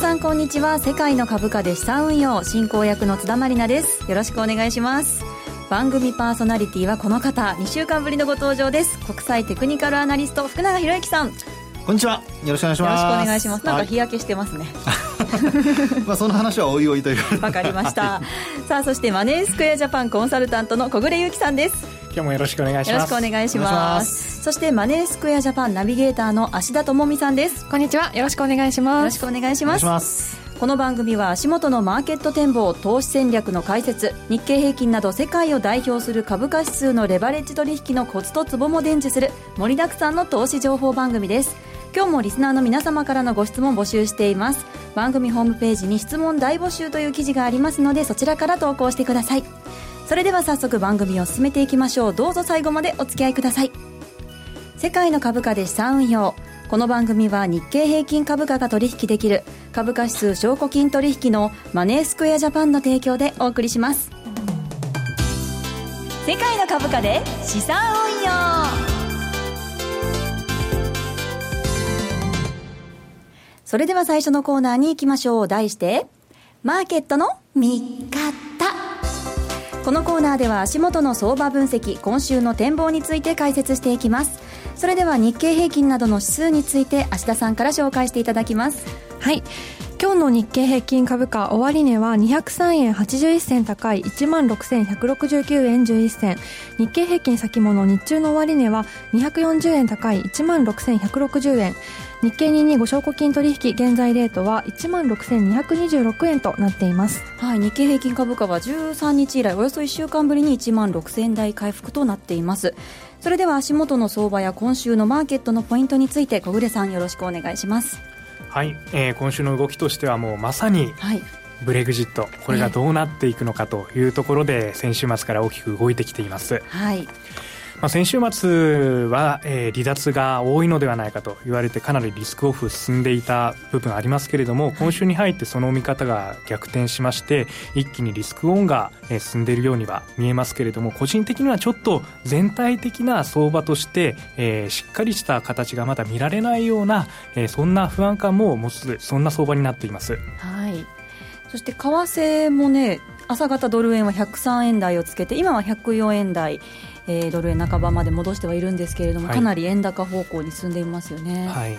皆さんこんにちは。世界の株価で資産運用進行役の津田まりなです。よろしくお願いします。番組パーソナリティはこの方。2週間ぶりのご登場です。国際テクニカルアナリスト福永博之さん。こんにちは。よろしくお願いします。よろしくお願いします。なんか日焼けしてますね、まあその話はおいおいというわかりました。さあそしてマネースクエアジャパンコンサルタントの小暮優樹さんです今日もよろしくお願いします。よろしくお願いします。そしてマネースクエアジャパンナビゲーターの芦田智美さんです。こんにちは。よろしくお願いします。よろしくお願いします。この番組は足元のマーケット展望投資戦略の解説日経平均など世界を代表する株価指数のレバレッジ取引のコツとツボも伝授する盛りだくさんの投資情報番組です。今日もリスナーの皆様からのご質問募集しています。番組ホームページに質問大募集という記事がありますのでそちらから投稿してくださいそれでは早速番組を進めていきましょう。どうぞ最後までお付き合いください。世界の株価で資産運用この番組は日経平均株価が取引できる株価指数証拠金取引のマネースクエアジャパンの提供でお送りします。世界の株価で資産運用。それでは最初のコーナーに行きましょう。題してマーケットの見方。このコーナーでは足元の相場分析今週の展望について解説していきます。それでは日経平均などの指数について芦田さんから紹介していただきます。はい。今日の日経平均株価終値は203円81銭高い1万6169円11銭。日経平均先物日中の終値は240円高い1万6160円。日経225証拠金取引現在レートは1万6226円となっています。はい日経平均株価は13日以来およそ1週間ぶりに1万6000円台回復となっています。それでは足元の相場や今週のマーケットのポイントについて小暮さんよろしくお願いします。はい、えー、今週の動きとしてはもうまさに、はい。ブレグジット。これがどうなっていくのかというところで先週末から大きく動いてきています。はいまあ、先週末は、えー、離脱が多いのではないかと言われてかなりリスクオフ進んでいた部分ありますけれども今週に入ってその見方が逆転しまして一気にリスクオンが、えー、進んでいるようには見えますけれども個人的にはちょっと全体的な相場として、えー、しっかりした形がまだ見られないような、えー、そんな不安感も持つそんな相場になっています。はい。そして為替もね朝方ドル円は103円台をつけて今は104円台えー、ドル円半ばまで戻してはいるんですけれども、かなり円高方向に進んでいますよね。はい。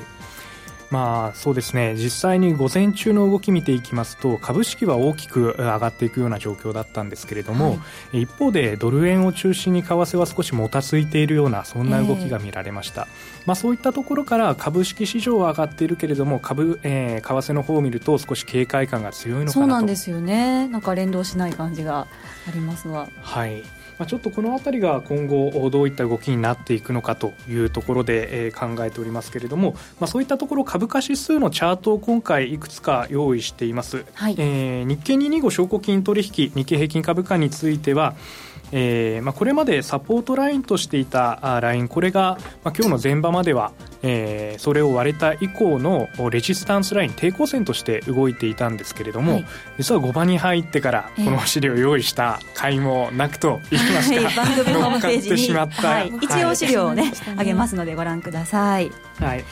まあそうですね。実際に午前中の動き見ていきますと株式は大きく上がっていくような状況だったんですけれども、はい、一方でドル円を中心に為替は少しもたついているようなそんな動きが見られました、えー、まあ、そういったところから株式市場は上がっているけれども株、えー、為替の方を見ると少し警戒感が強いのかなと。そうなんですよね。なんか連動しない感じがありますが。はいまあ、ちょっとこの辺りが今後どういった動きになっていくのかというところで、えー、考えておりますけれども、まあ、そういったところ株価指数のチャートを今回いくつか用意しています、はい、えー、日経225証拠金取引日経平均株価についてはえーまあ、これまでサポートラインとしていたラインこれが、まあ、今日の前場までは、えー、それを割れた以降のレジスタンスライン抵抗線として動いていたんですけれども、はい、実は5番に入ってからこの資料を用意した買いもなくと言いますか、えー、番組ホームページに、はい、一応資料をね、はい、げますのでご覧ください。はい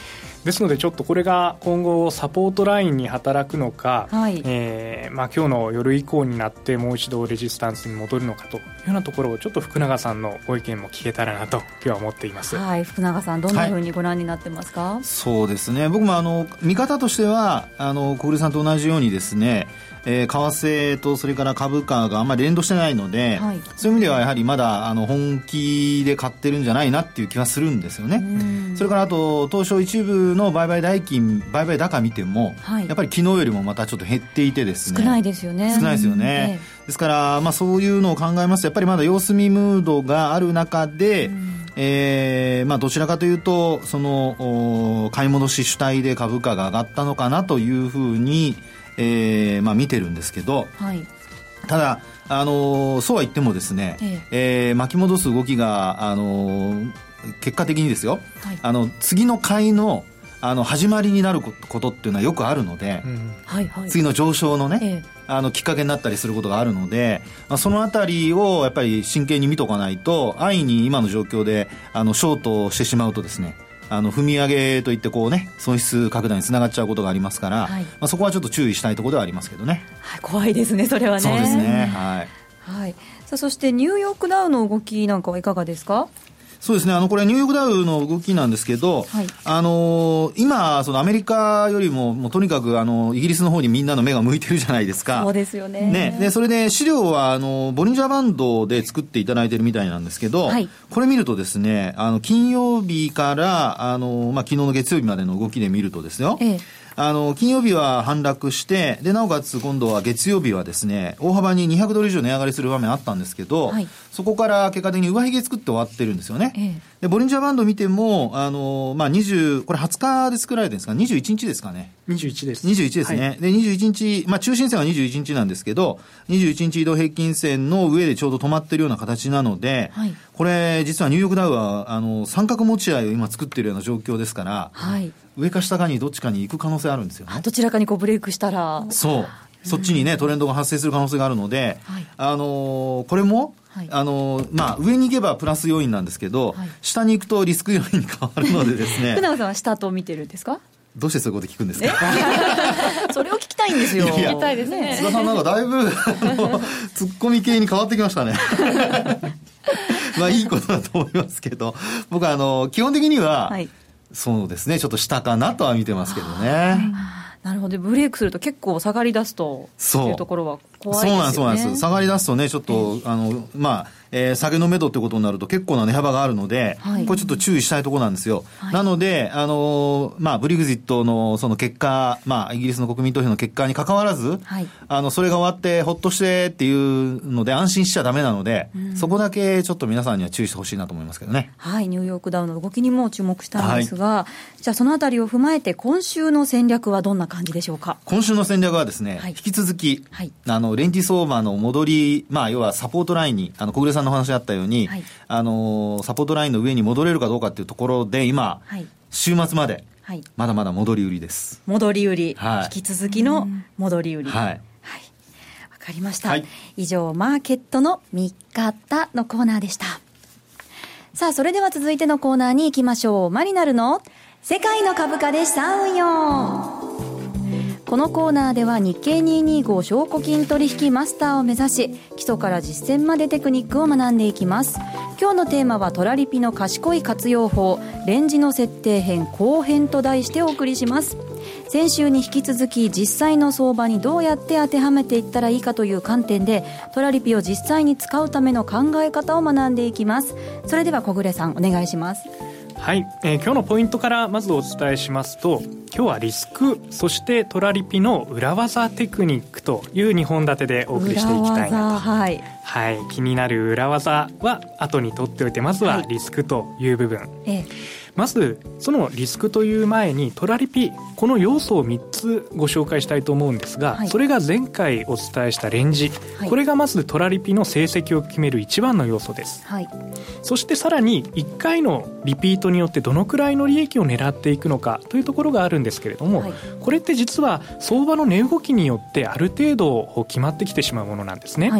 ですのでちょっとこれが今後サポートラインに働くのか、はい、えー、まあ、今日の夜以降になってもう一度レジスタンスに戻るのかというようなところをちょっと福永さんのご意見も聞けたらなと今日は思っています、はい、福永さんどんなふうにご覧になってますか、はい、そうですね。僕もあの見方としてはあの小暮さんと同じようにですねえー、為替とそれから株価があんまり連動してないので、はい、そういう意味ではやはりまだあの本気で買ってるんじゃないなっていう気はするんですよね。それからあと東証一部の売買代金売買高見ても、はい、やっぱり昨日よりもまたちょっと減っていてですね。少ないですよね。少ないですよね、ですから、まあ、そういうのを考えますとやっぱりまだ様子見ムードがある中で、えーまあ、どちらかというとその買い戻し主体で株価が上がったのかなというふうにえーまあ、見てるんですけど、はい、ただ、あのー、そうは言ってもですね、ええ。えー、巻き戻す動きが、あのー、結果的にですよ、はい、あの次の買いのあの始まりになることっていうのはよくあるので、うん。はいはい、次の上昇のね、ええ、あのきっかけになったりすることがあるので、まあ、そのあたりをやっぱり真剣に見とかないと安易に今の状況であのショートしてしまうとですねあの踏み上げといってこうね損失拡大につながっちゃうことがありますから、はい、まあ、そこはちょっと注意したいところではありますけどね、はい、怖いですねそれはね。そうですねはい、はい、さあそしてニューヨークダウの動きなんかはいかがですか？そうですね、あのこれ、ニューヨークダウの動きなんですけど、はい、あの今、そのアメリカよりも、もうとにかくあのイギリスの方にみんなの目が向いてるじゃないですか。そうですよね。ねでそれで資料はあのボリンジャーバンドで作っていただいてるみたいなんですけど、はい、これ見るとですね、あの金曜日からあのまあ昨日の月曜日までの動きで見るとですよ。ええあの、金曜日は反落して、で、なおかつ今度は月曜日はですね、大幅に200ドル以上値上がりする場面あったんですけど、はい、そこから結果的に上髭作って終わってるんですよね。ええ、で、ボリンジャーバンド見ても、あの、まあ、20、これ20日で作られてるんですか ?21 日ですかね。21です。21ですね。はい、で、21日、まあ、中心線は21日なんですけど、21日移動平均線の上でちょうど止まってるような形なので、はい、これ、実はニューヨークダウは、あの、三角持ち合いを今作ってるような状況ですから、はい、上か下かにどっちかに行く可能性あるんですよ、ね、どちらかにこうブレイクしたら。そう。そっちにね、トレンドが発生する可能性があるので、はい、あのー、これも、はい、あのー、まあ、上に行けばプラス要因なんですけど、はい、下に行くとリスク要因に変わるのでですね。福永さんは下と見てるんですか？どうしてそういうこと聞くんですか？それを聞きたいんですよ。聞きたいですね。津田さんなんかだいぶ、ツッコミ系に変わってきましたね。まあいいことだと思いますけど、僕はあの、基本的には、はいそうですね、ちょっと下かなとは見てますけどね。なるほど、ブレイクすると結構下がり出すという。ところは怖いですよね。そうなんです、そうなんです。下がり出すとね、ちょっと、あの、まあ、えー、下げのめどってことになると結構な値幅があるので、はい、これちょっと注意したいところなんですよ。はい、なので、あのー、まあ、ブリグジットのその結果、まあ、イギリスの国民投票の結果に関わらず、はい、あの、それが終わってほっとしてっていうので安心しちゃダメなので、うん、そこだけちょっと皆さんには注意してほしいなと思いますけどね。はい、ニューヨークダウの動きにも注目したんですが、じゃあそのあたりを踏まえて今週の戦略はどんな感じでしょうか？今週の戦略はですね、引き続き、あの、レンジ相場の戻り、まあ、要はサポートラインに、あの、小暮さんの話あったように、はい、あのサポートラインの上に戻れるかどうかっていうところで今、はい、週末まで、はい、まだまだ戻り売りです。戻り売り、はい、引き続きの戻り売り、はい。はい、わかりました、はい、以上マーケットの見方のコーナーでした。さあそれでは続いてのコーナーに行きましょう。マリナルの世界の株価で資産運用このコーナーでは日経225証拠金取引マスターを目指し基礎から実践までテクニックを学んでいきます。今日のテーマはトラリピの賢い活用法レンジの設定編後編と題してお送りします。先週に引き続き実際の相場にどうやって当てはめていったらいいかという観点でトラリピを実際に使うための考え方を学んでいきます。それでは小暮さんお願いします。はい、えー、今日のポイントからまずお伝えしますと今日はリスクそしてトラリピの裏技テクニックという2本立てでお送りしていきたいなと、はい、はい、気になる裏技は後に取っておいてまずはリスクという部分、はい、ええまずそのリスクという前にトラリピこの要素を3つご紹介したいと思うんですが、はい、それが前回お伝えしたレンジ、はい、これがまずトラリピの成績を決める一番の要素です、はい、そしてさらに1回のリピートによってどのくらいの利益を狙っていくのかというところがあるんですけれども、これって実は相場の値動きによってある程度決まってきてしまうものなんですね、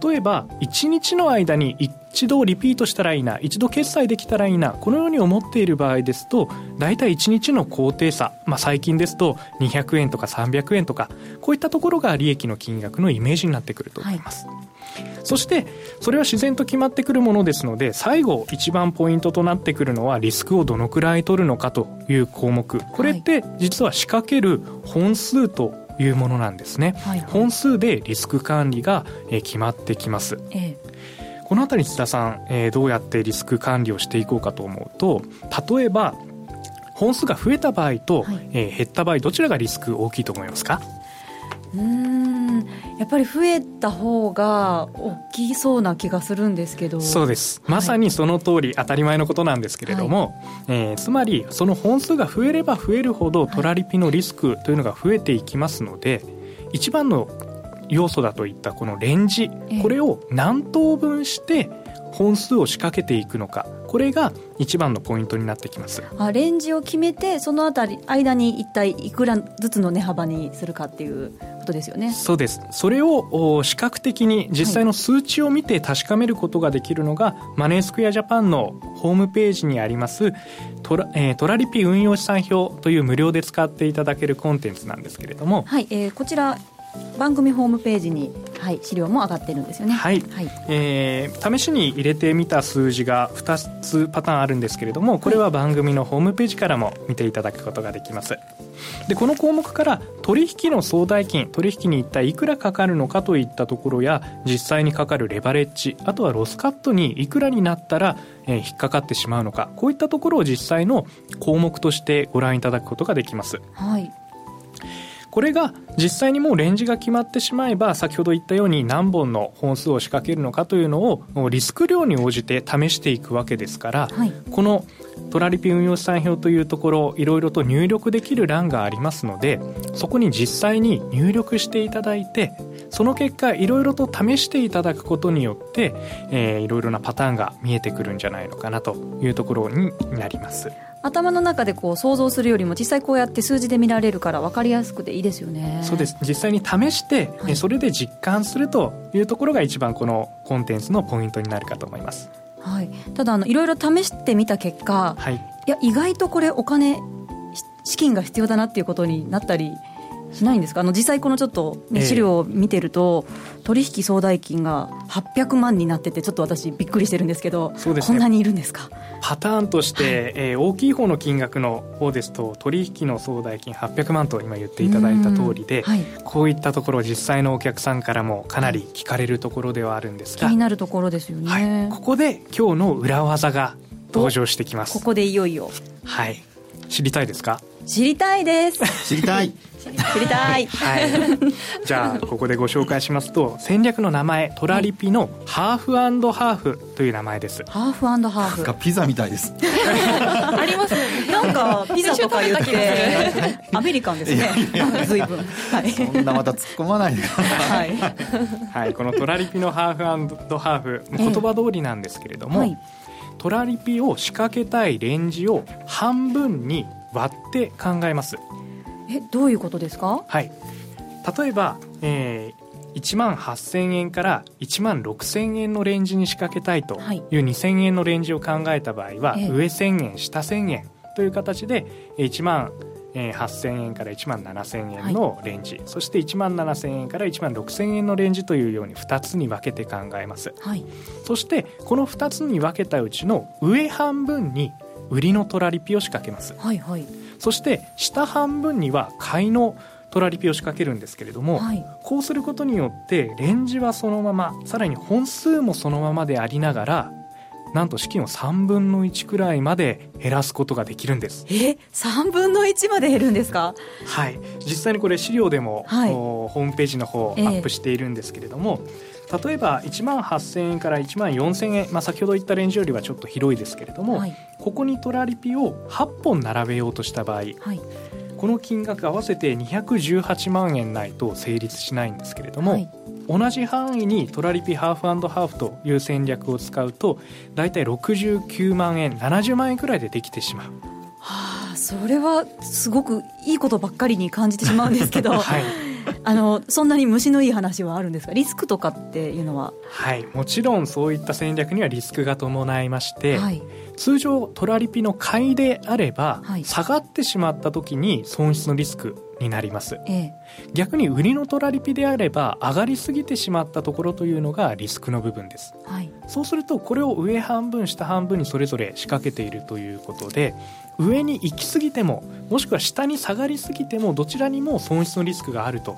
例えば1日の間に一度リピートしたらいいな一度決済できたらいいなこのように思っている場合ですと大体1日の高低差、まあ、最近ですと200円とか300円とかこういったところが利益の金額のイメージになってくると思います、はい、そしてそれは自然と決まってくるものですので最後一番ポイントとなってくるのはリスクをどのくらい取るのかという項目。これって実は仕掛ける本数というものなんですね、はい。はい、本数でリスク管理が、えー、決まってきます、ええ、この辺り津田さん、えー、どうやってリスク管理をしていこうかと思うと例えば本数が増えた場合と、はい、えー、減った場合どちらがリスク大きいと思いますか？うんやっぱり増えた方が大きそうな気がするんですけど。そうです。まさにその通り当たり前のことなんですけれども、はい、えー、つまりその本数が増えれば増えるほどトラリピのリスクというのが増えていきますので、一番の要素だといったこのレンジ、これを何等分して本数を仕掛けていくのかこれが一番のポイントになってきます。あレンジを決めてそのあたり間に一体いくらずつの値幅にするかっていうことですよね。そうです。それを視覚的に実際の数値を見て確かめることができるのが、はい、マネースクエアジャパンのホームページにありますトラ,、えー、トラリピ運用資産表という無料で使っていただけるコンテンツなんですけれども。はい、えー、こちら番組ホームページに、はい、資料も上がってるんですよね。はい、はい、えー、試しに入れてみた数字が2つパターンあるんですけれどもこれは番組のホームページからも見ていただくことができますでこの項目から取引の総代金取引に一体いくらかかるのかといったところや実際にかかるレバレッジあとはロスカットにいくらになったら、え、引っかかってしまうのかこういったところを実際の項目としてご覧いただくことができます、はい。これが実際にもうレンジが決まってしまえば先ほど言ったように何本の本数を仕掛けるのかというのをリスク量に応じて試していくわけですから、はい、このトラリピ運用資産表というところいろいろと入力できる欄がありますのでそこに実際に入力していただいてその結果いろいろと試していただくことによって、えー、いろいろなパターンが見えてくるんじゃないのかなというところになります。頭の中でこう想像するよりも実際こうやって数字で見られるから分かりやすくていいですよね。そうです。実際に試して、はい、それで実感するというところが一番このコンテンツのポイントになるかと思います、はい、ただあのいろいろ試してみた結果、はい、いや意外とこれお金資金が必要だなっていうことになったりしないんですか？あの実際このちょっと、ね、資料を見てると、えー、取引総代金が800万になっててちょっと私びっくりしてるんですけどね、こんなにいるんですか？パターンとして、はい、えー、大きい方の金額の方ですと取引の総代金800万と今言っていただいた通りで、はい、こういったところ実際のお客さんからもかなり聞かれるところではあるんですが、気になるところですよね、はい、ここで今日の裏技が登場してきます。ここでいよいよ。はい知りたいですか？知りたいです。知りたい。知りたい、はい、じゃあここでご紹介しますと戦略の名前トラリピのハーフハーフという名前です。ハーフハーフ。がピザみたいです。ありますなんかピザとか言ってアメリカンですね。随分、はい、そんなまた突っ込まないではい、はい、このトラリピのハーフハーフ言葉通りなんですけれども、はいトラリピを仕掛けたいレンジを半分に割って考えます。えどういうことですか？はい。例えば、えー、1万8000円から1万6000円のレンジに仕掛けたいとい。う2000円のレンジを考えた場合は、上1000円下1000円という形で1万8000円から1万7000円のレンジ、はい、そして1万7000円から1万6000円のレンジというように2つに分けて考えます、はい、そしてこの2つに分けたうちの上半分に売りのトラリピを仕掛けます、はいはい、そして下半分には買いのトラリピを仕掛けるんですけれども、はい、こうすることによってレンジはそのままさらに本数もそのままでありながらなんと資金を3分の1くらいまで減らすことができるんです。え3分の1まで減るんですか？はい。実際にこれ資料でも、はい、ホームページの方アップしているんですけれども、えー、例えば1万8000円から1万4000円、まあ、先ほど言ったレンジよりはちょっと広いですけれども、はい、ここにトラリピを8本並べようとした場合、はい、この金額合わせて218万円ないと成立しないんですけれども、はい同じ範囲にトラリピハーフハーフという戦略を使うと大体69万円70万円くらいでできてしまう。はあ、それはすごくいいことばっかりに感じてしまうんですけど、はい、あのそんなに虫のいい話はあるんですか？リスクとかっていうのは？はい。もちろんそういった戦略にはリスクが伴いまして、はい、通常トラリピの買いであれば、はい、下がってしまった時に損失のリスクになります、ええ、逆に売りのトラリピであれば上がりすぎてしまったところというのがリスクの部分です、はい、そうするとこれを上半分下半分にそれぞれ仕掛けているということで上に行き過ぎてももしくは下に下がりすぎてもどちらにも損失のリスクがあると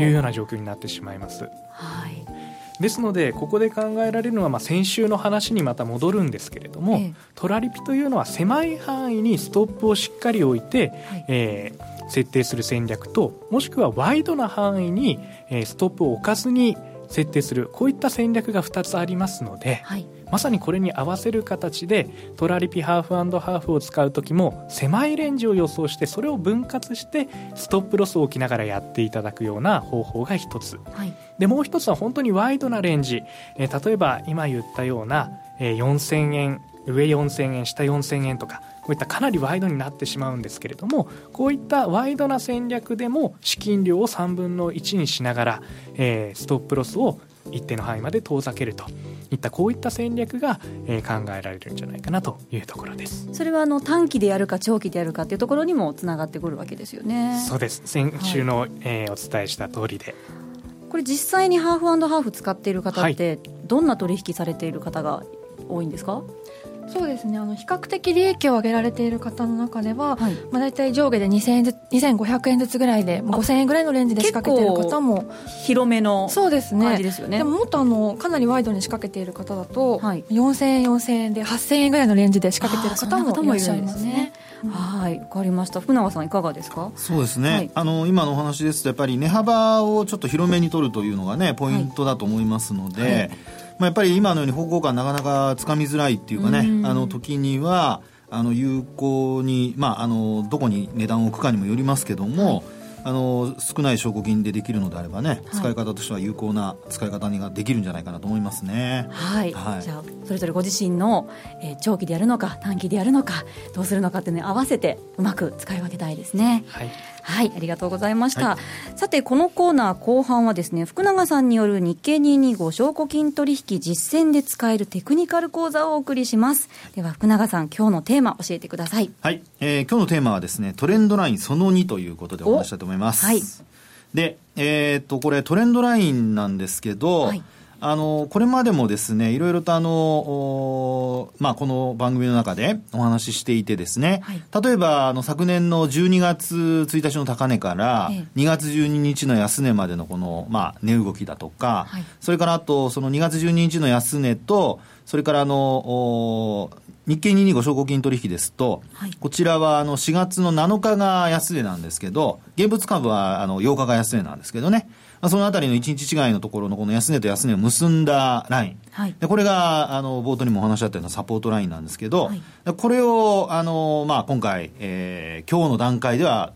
いうような状況になってしまいます。はいですのでここで考えられるのは、まあ、先週の話にまた戻るんですけれども、ええ、トラリピというのは狭い範囲にストップをしっかり置いて、はい、えー、設定する戦略ともしくはワイドな範囲に、えー、ストップを置かずに設定するこういった戦略が2つありますので、はい、まさにこれに合わせる形でトラリピハーフハーフを使う時も狭いレンジを予想してそれを分割してストップロスを置きながらやっていただくような方法が1つ、はい、でもう1つは本当にワイドなレンジ、えー、例えば今言ったような、えー、4000円上4000円下4000円とかこういったかなりワイドになってしまうんですけれどもこういったワイドな戦略でも資金量を3分の1にしながら、えー、ストップロスを一定の範囲まで遠ざけると。いったこういった戦略が、えー、考えられるんじゃないかなというところです。それはあの短期でやるか長期でやるかというところにもつながってくるわけですよね。そうです。先週の、はい、えー、お伝えした通りでこれ実際にハーフハーフ使っている方って、どんな取引されている方が多いんですか？そうですね。あの比較的利益を上げられている方の中では、はい、まあ、大体上下で2000円ず2500円ずつぐらいで5000円ぐらいのレンジで仕掛けている方も広めのそうですね。ですよね。でももっとあのかなりワイドに仕掛けている方だと、はい、4000円4000円で8000円ぐらいのレンジで仕掛けている方もいらっしゃいますね。はい、わかりました。福永さんいかがですか？そうですね。はい、あの今のお話ですとやっぱり値幅をちょっと広めに取るというのがねポイントだと思いますので、はいまあ、やっぱり今のように方向感なかなかつかみづらいっていうかね、あの時にはあの有効に、まあ、あのどこに値段を置くかにもよりますけども、はいあの少ない証拠金でできるのであればね、使い方としては有効な使い方ができるんじゃないかなと思いますね。はい。はい、じゃあそれぞれご自身の、えー、長期でやるのか短期でやるのかどうするのかっていうのに合わせてうまく使い分けたいですね。はい。はい、ありがとうございました。はい、さて、このコーナー後半はですね、福永さんによる日経225証拠金取引実践で使えるテクニカル講座をお送りします。では、福永さん、今日のテーマ教えてください。はい、えー、今日のテーマはですね、トレンドラインその2ということでお話したいと思います。はい。で、えー、っと、これトレンドラインなんですけど、はいあの、これまでもですね、いろいろとあの、まあ、この番組の中でお話ししていてですね、はい、例えば、あの、昨年の12月1日の高値から、2月12日の安値までのこの、まあ、値動きだとか、はい、それからあと、その2月12日の安値と、それからあの、日経225証拠金取引ですと、はい、こちらはあの4月の7日が安値なんですけど、現物株はあの8日が安値なんですけどね、まあ、そのあたりの1日違いのところのこの安値と安値を結んだライン。はい、でこれが、あの、冒頭にもお話しあったようなサポートラインなんですけど、はい、これを、あの、まあ、今回、えー、今日の段階では、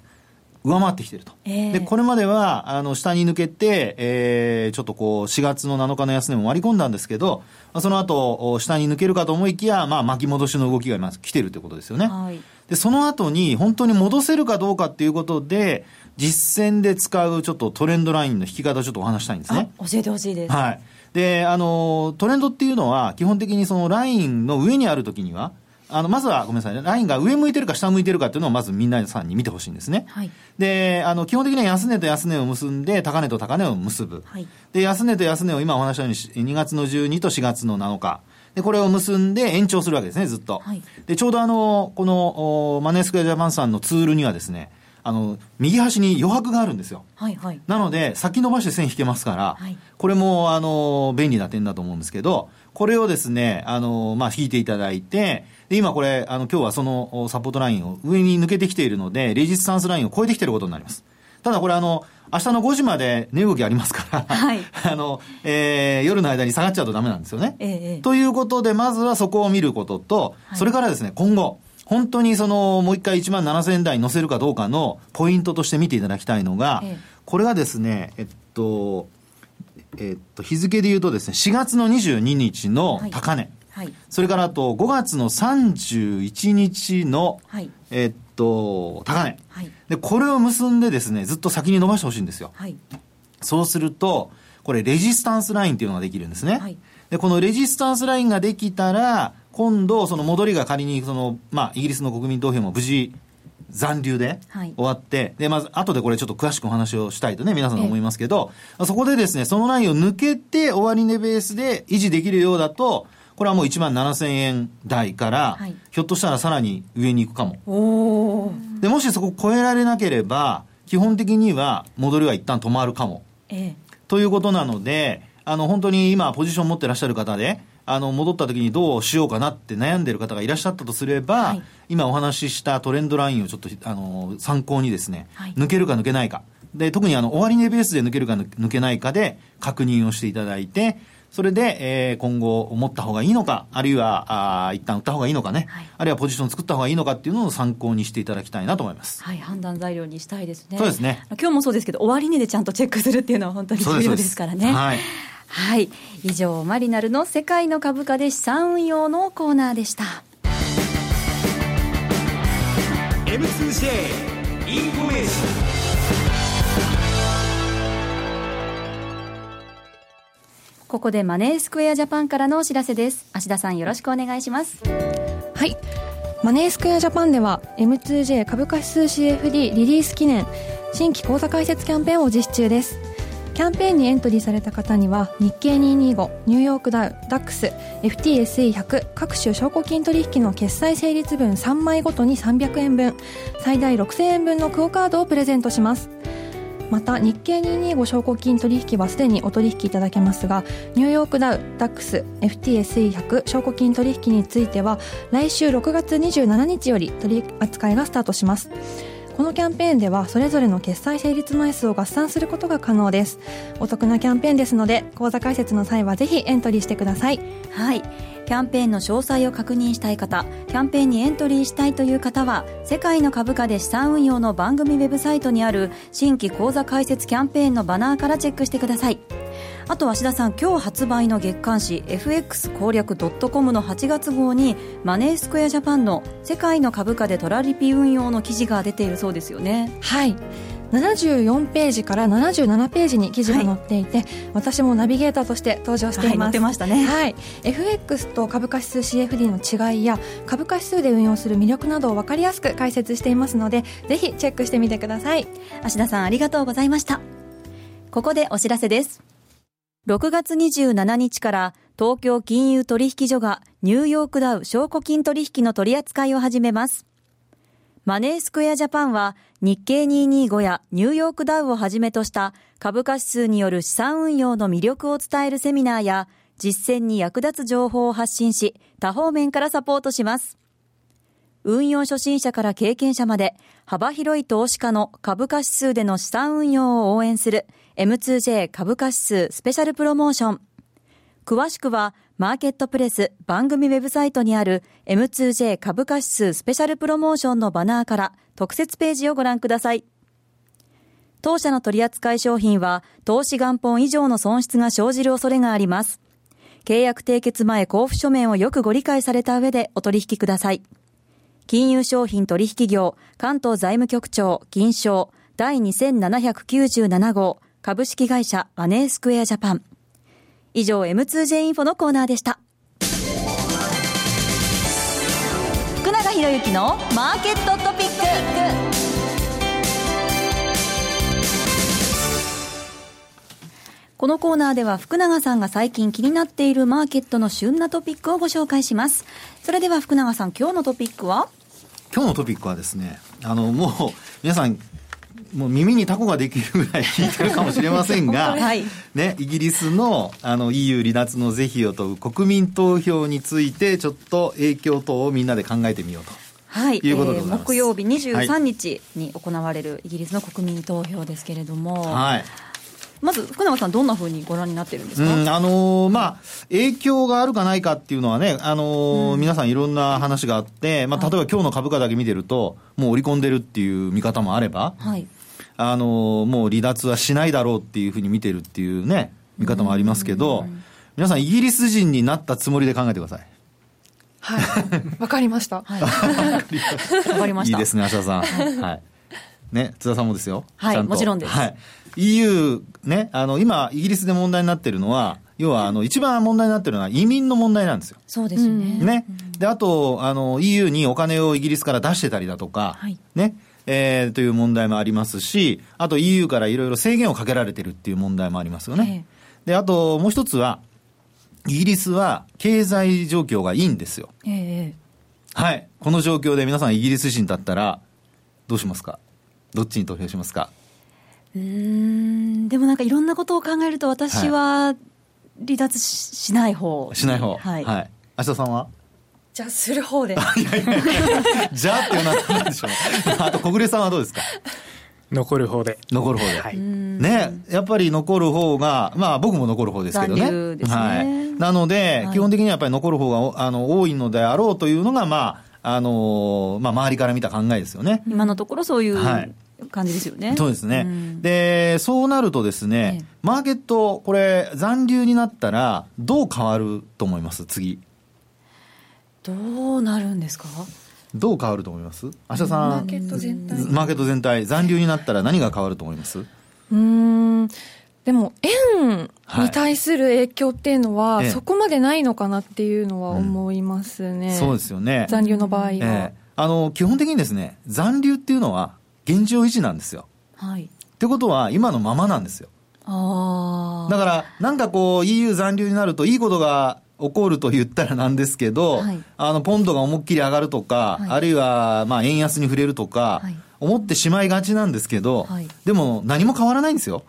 上回ってきてると。えー、で、これまでは、あの、下に抜けて、えー、ちょっとこう、4月の7日の安値も割り込んだんですけど、その後、下に抜けるかと思いきや、まあ、巻き戻しの動きが今来てるということですよね。はい、で、その後に、本当に戻せるかどうかっていうことで、実践で使うちょっとトレンドラインの引き方をちょっとお話したいんですね。教えてほしいです。はい。で、あの、トレンドっていうのは、基本的にそのラインの上にあるときには、あの、まずは、ごめんなさい、ラインが上向いてるか下向いてるかっていうのをまずみんなさんに見てほしいんですね。はい。で、あの、基本的には安値と安値を結んで、高値と高値を結ぶ。はい。で、安値と安値を今お話したように、2月の12と4月の7日。で、これを結んで延長するわけですね、ずっと。はい。で、ちょうどあの、この、マネースクエアジャパンさんのツールにはですね、あの、右端に余白があるんですよ。はいはい。なので、先延ばして線引けますから、はい、これも、あの、便利な点だと思うんですけど、これをですね、あの、まあ、引いていただいて、で、今これ、あの、今日はそのサポートラインを上に抜けてきているので、レジスタンスラインを超えてきていることになります。ただこれあの、明日の5時まで値動きありますから、はい、あの、えー、夜の間に下がっちゃうとダメなんですよね。ええ、ということで、まずはそこを見ることと、はい、それからですね、今後、本当にその、もう一回1万7000円台に乗せるかどうかのポイントとして見ていただきたいのが、ええ、これがですね、えっと、えっと、日付で言うとですね、4月の22日の高値。はい、それからあと5月の31日の、はい、えっと、高値、はい、で、これを結んでですね、ずっと先に伸ばしてほしいんですよ。はい、そうすると、これレジスタンスラインっていうのができるんですね。はい、で、このレジスタンスラインができたら、今度、その戻りが仮に、その、まあ、イギリスの国民投票も無事、残留で終わって、はい、で、まず、後でこれちょっと詳しくお話をしたいとね、皆さん思いますけど、そこでですね、そのラインを抜けて、終値ベースで維持できるようだと、これはもう1万7000円台から、はい、ひょっとしたらさらに上に行くかも。で、もしそこ超えられなければ、基本的には戻りは一旦止まるかも。ええ、ということなので、あの、本当に今、ポジション持ってらっしゃる方で、あの、戻った時にどうしようかなって悩んでる方がいらっしゃったとすれば、はい、今お話ししたトレンドラインをちょっと、あの、参考にですね、はい、抜けるか抜けないか。で、特にあの、終値ベースで抜けるか抜けないかで確認をしていただいて、それで、えー、今後持った方がいいのか、あるいは、あ一旦売った方がいいのかね、はい、あるいはポジション作った方がいいのかっていうのを参考にしていただきたいなと思います。はい、判断材料にしたいですね。そうですね。今日もそうですけど、終値でちゃんとチェックするっていうのは本当に重要ですからね。はい。はい。以上、マリナルの世界の株価で資産運用のコーナーでした。M2J インフォメーション。ここでマネースクエアジャパンからのお知らせです。芦田さんよろしくお願いします。はい。マネースクエアジャパンでは M2J 株価指数 CFD リリース記念新規口座開設キャンペーンを実施中ですキャンペーンにエントリーされた方には日経225ニューヨークダウダックス FTSE100 各種証拠金取引の決済成立分3枚ごとに300円分最大6000円分のクオカードをプレゼントします。また日経225証拠金取引はすでにお取引いただけますがニューヨークダウダックス FTSE100 証拠金取引については来週6月27日より取り扱いがスタートします。このキャンペーンではそれぞれの決済成立枚数を合算することが可能です。お得なキャンペーンですので口座開設の際はぜひエントリーしてください。はい。キャンペーンの詳細を確認したい方キャンペーンにエントリーしたいという方は世界の株価で資産運用の番組ウェブサイトにある新規口座開設キャンペーンのバナーからチェックしてください。あと芦田さん今日発売の月刊誌 FX 攻略 .com の8月号にマネースクエアジャパンの世界の株価でトラリピ運用の記事が出ているそうですよね。はい。74ページから77ページに記事が載っていて、はい、私もナビゲーターとして登場しています、はい、ってましたね、はい、FX と株価指数 CFD の違いや株価指数で運用する魅力などを分かりやすく解説していますのでぜひチェックしてみてください。芦田さんありがとうございました。ここでお知らせです6月27日から東京金融取引所がニューヨークダウ証拠金取引の取り扱いを始めますマネースクエアジャパンは日経225やニューヨークダウをはじめとした株価指数による資産運用の魅力を伝えるセミナーや実践に役立つ情報を発信し多方面からサポートします。運用初心者から経験者まで幅広い投資家の株価指数での資産運用を応援する M2J 株価指数スペシャルプロモーション。詳しくはマーケットプレス番組ウェブサイトにある M2J 株価指数スペシャルプロモーションのバナーから特設ページをご覧ください。当社の取扱い商品は投資元本以上の損失が生じる恐れがあります。契約締結前交付書面をよくご理解された上でお取引ください。金融商品取引業関東財務局長金賞第2797号株式会社マネースクエアジャパン。以上 M2J インフォのコーナーでした。福永博之のマーケットトピック。このコーナーでは福永さんが最近気になっているマーケットの旬なトピックをご紹介します。それでは福永さん今日のトピックは？今日のトピックはですねあのもう皆さんもう耳にタコができるぐらい 聞いてるかもしれませんが、はい、ね、イギリスのあの EU 離脱の是非を問う国民投票についてちょっと影響等をみんなで考えてみようと。はい、いうことでえー、木曜日23日に行われるイギリスの国民投票ですけれども、はい、まず福永さん、どんなふうにご覧になってるんですか、うん、あのー、まあ、影響があるかないかっていうのはね、あのーうん、皆さんいろんな話があって、まあ、例えば今日の株価だけ見てると、もう織り込んでるっていう見方もあれば、はい、あのもう離脱はしないだろうっていうふうに見てるっていうね、見方もありますけど、皆さん、イギリス人になったつもりで考えてください。はい。わかりました。はい。わかりました。いいですね、芦田さん。はい。ね、津田さんもですよ。はい、もちろんです。はい。EU、ね、あの、今、イギリスで問題になってるのは、要は、あの、一番問題になってるのは移民の問題なんですよ。そうですね。ね。で、あと、あの、EU にお金をイギリスから出してたりだとか、はい、ね。えー、という問題もありますし、あと EU からいろいろ制限をかけられてるっていう問題もありますよね。で、あともう一つは、イギリスは経済状況がいいんですよ。えー、はい。この状況で皆さんイギリス人だったら、どうしますか？どっちに投票しますか？うんでもなんかいろんなことを考えると私は離脱し,、ない方。しない方。はい、はい、芦田さんは？じゃあする方で。じゃあっていうのは何でしょう。あと小暮さんはどうですか？残る方で。残る方で。はい、ね、やっぱり残る方が、まあ僕も残る方ですけどね。ね。はい。なので、はい、基本的にはやっぱり残る方があの多いのであろうというのが、まあ、あのまあ周りから見た考えですよね。今のところそういう、感じですよね。そうですね。で、そうなるとですね、マーケット、これ、残留になったら、どう変わると思います？次。どうなるんですか？どう変わると思います？明日さん。マーケット全体。マーケット全体残留になったら何が変わると思います？うーんでも円に対する影響っていうのは、ええ。そこまでないのかなっていうのは思いますね、そうですよね。残留の場合は、ええ。あの基本的にですね残留っていうのは現状維持なんですよ。はい。ってことは今のままなんですよ。ああだからなんかこう EU 残留になるといいことが起こると言ったらなんですけど、はい。あのポンドが思いっきり上がるとか、はい。あるいはまあ円安に触れるとか、はい。思ってしまいがちなんですけど、はい。でも何も変わらないんですよ。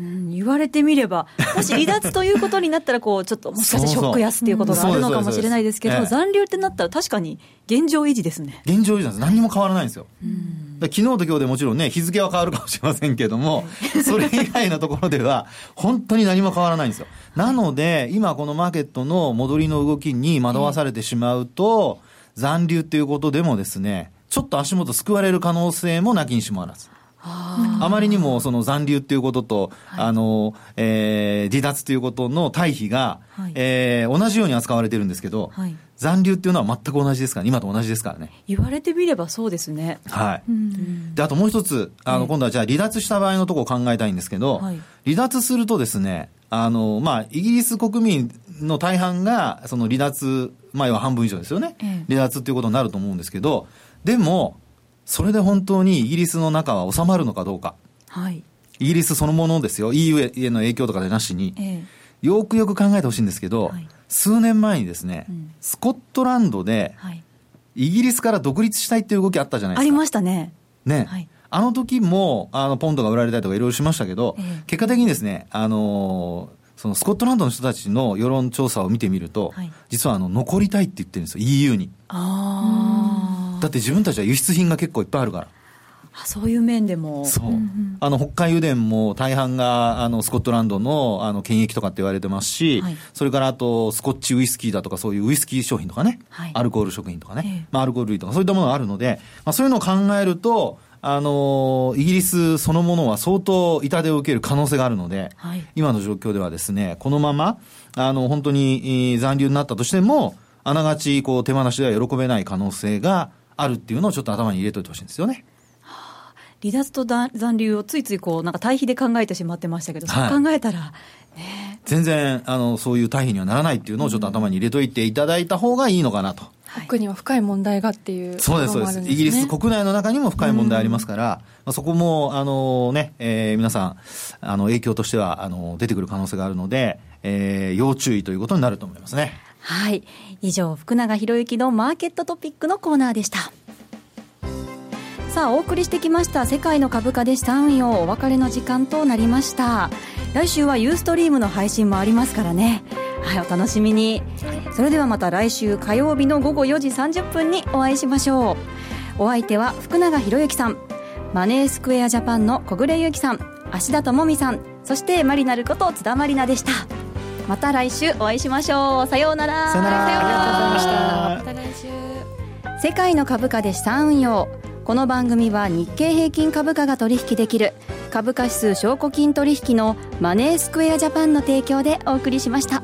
うん言われてみれば、もし離脱ということになったら、こう、ちょっともしかしてショック安っていうことがあるのかもしれないですけど、残留ってなったら確かに現状維持ですね。現状維持なんです。何にも変わらないんですよ。だから昨日と今日でもちろんね、日付は変わるかもしれませんけども、それ以外のところでは、本当に何も変わらないんですよ。なので、今このマーケットの戻りの動きに惑わされてしまうと、残留っていうことでもですね、ちょっと足元救われる可能性もなきにしもあらず。あまりにもその残留っていうことと、あの、えー離脱ということの対比が、はい。えー同じように扱われてるんですけど、はい。残留っていうのは全く同じですか？ら、今と同じですからね。言われてみればそうですね。はい。で、あともう一つ、あの、今度はじゃあ離脱した場合のところを考えたいんですけど、はい。離脱するとですね、あの、まあ、イギリス国民の大半が、その離脱、まあ、要は半分以上ですよね。ええ。離脱っていうことになると思うんですけど、でも、それで本当にイギリスの中は収まるのかどうか。はい。イギリスそのものですよ。EU への影響とかでなしに。ええよくよく考えてほしいんですけど、はい数年前にですね、うんスコットランドで、はい。イギリスから独立したいっていう動きあったじゃないですか。ありましたね。ね、はいあの時も、あの、ポンドが売られたりとかいろいろしましたけど、ええ結果的にですね、あのーそのスコットランドの人たちの世論調査を見てみると、はい実はあの、残りたいって言ってるんですよ、EU に。あだって自分たちは輸出品が結構いっぱいあるから。あ。そういう面でも。そう。あの、北海油田も大半が、あの、スコットランドの、あの、権益とかって言われてますし、はいそれからあと、スコッチウイスキーだとか、そういうウイスキー商品とかね、はいアルコール食品とかね、ええまあ、アルコール類とか、そういったものがあるので、まあ、そういうのを考えると、あのイギリスそのものは相当痛手を受ける可能性があるので、はい今の状況ではですね、このまま、あの、本当にえー残留になったとしても、あながち、こう、手放しでは喜べない可能性があるっていうのをちょっと頭に入れておいてほしいんですよね。離脱と残残留をついついこう、なんか対比で考えてしまってましたけど、はいそう考えたら、全然、あの、そういう対比にはならないっていうのをちょっと頭に入れといていただいた方がいいのかなと。奥には深い問題がっていうそうです、そうです。イギリスね国内の中にも深い問題ありますから、まあ、そこも、あのね、えー皆さん、あの、影響としては、あの、出てくる可能性があるので、えー要注意ということになると思いますね。はい。以上、福永博之のマーケットトピックのコーナーでした。さあ、お送りしてきました世界の株価で資産運用お別れの時間となりました。来週はユーストリームの配信もありますからね。はい、お楽しみに。それではまた来週火曜日の午後4時30分にお会いしましょう。お相手は福永博之さん、マネースクエアジャパンの小暮ゆきさん、芦田智美さん、そしてマリナルこと津田マリナでした。また来週お会いしましょう。さようなら。さようならありがとうございましたまた来週世界の株価で資産運用この番組は日経平均株価が取引できる株価指数証拠金取引のマネースクエアジャパンの提供でお送りしました。